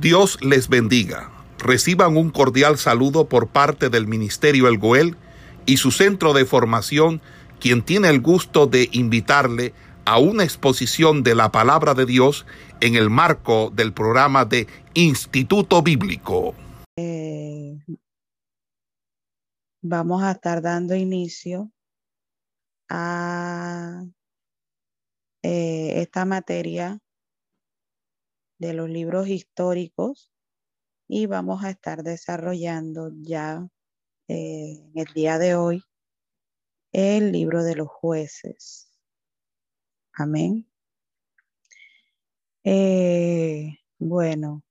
Dios les bendiga. Reciban un cordial saludo por parte del Ministerio El Goel y su centro de formación, quien tiene el gusto de invitarle a una exposición de la palabra de Dios en el marco del programa de Instituto Bíblico. Eh, vamos a estar dando inicio a eh, esta materia de los libros históricos y vamos a estar desarrollando ya eh, en el día de hoy el libro de los jueces. Amén. Eh, bueno,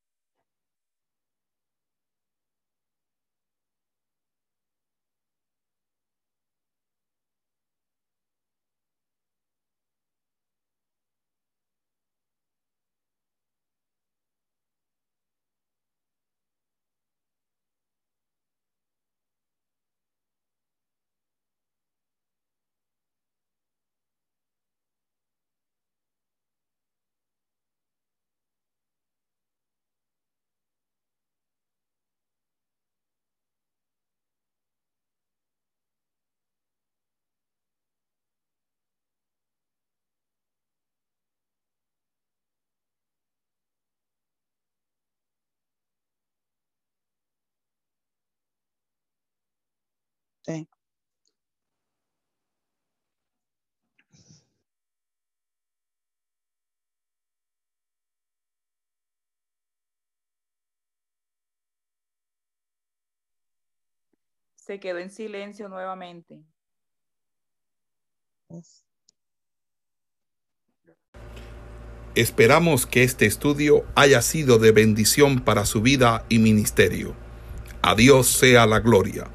Sí. Se quedó en silencio nuevamente. Esperamos que este estudio haya sido de bendición para su vida y ministerio. A Dios sea la gloria.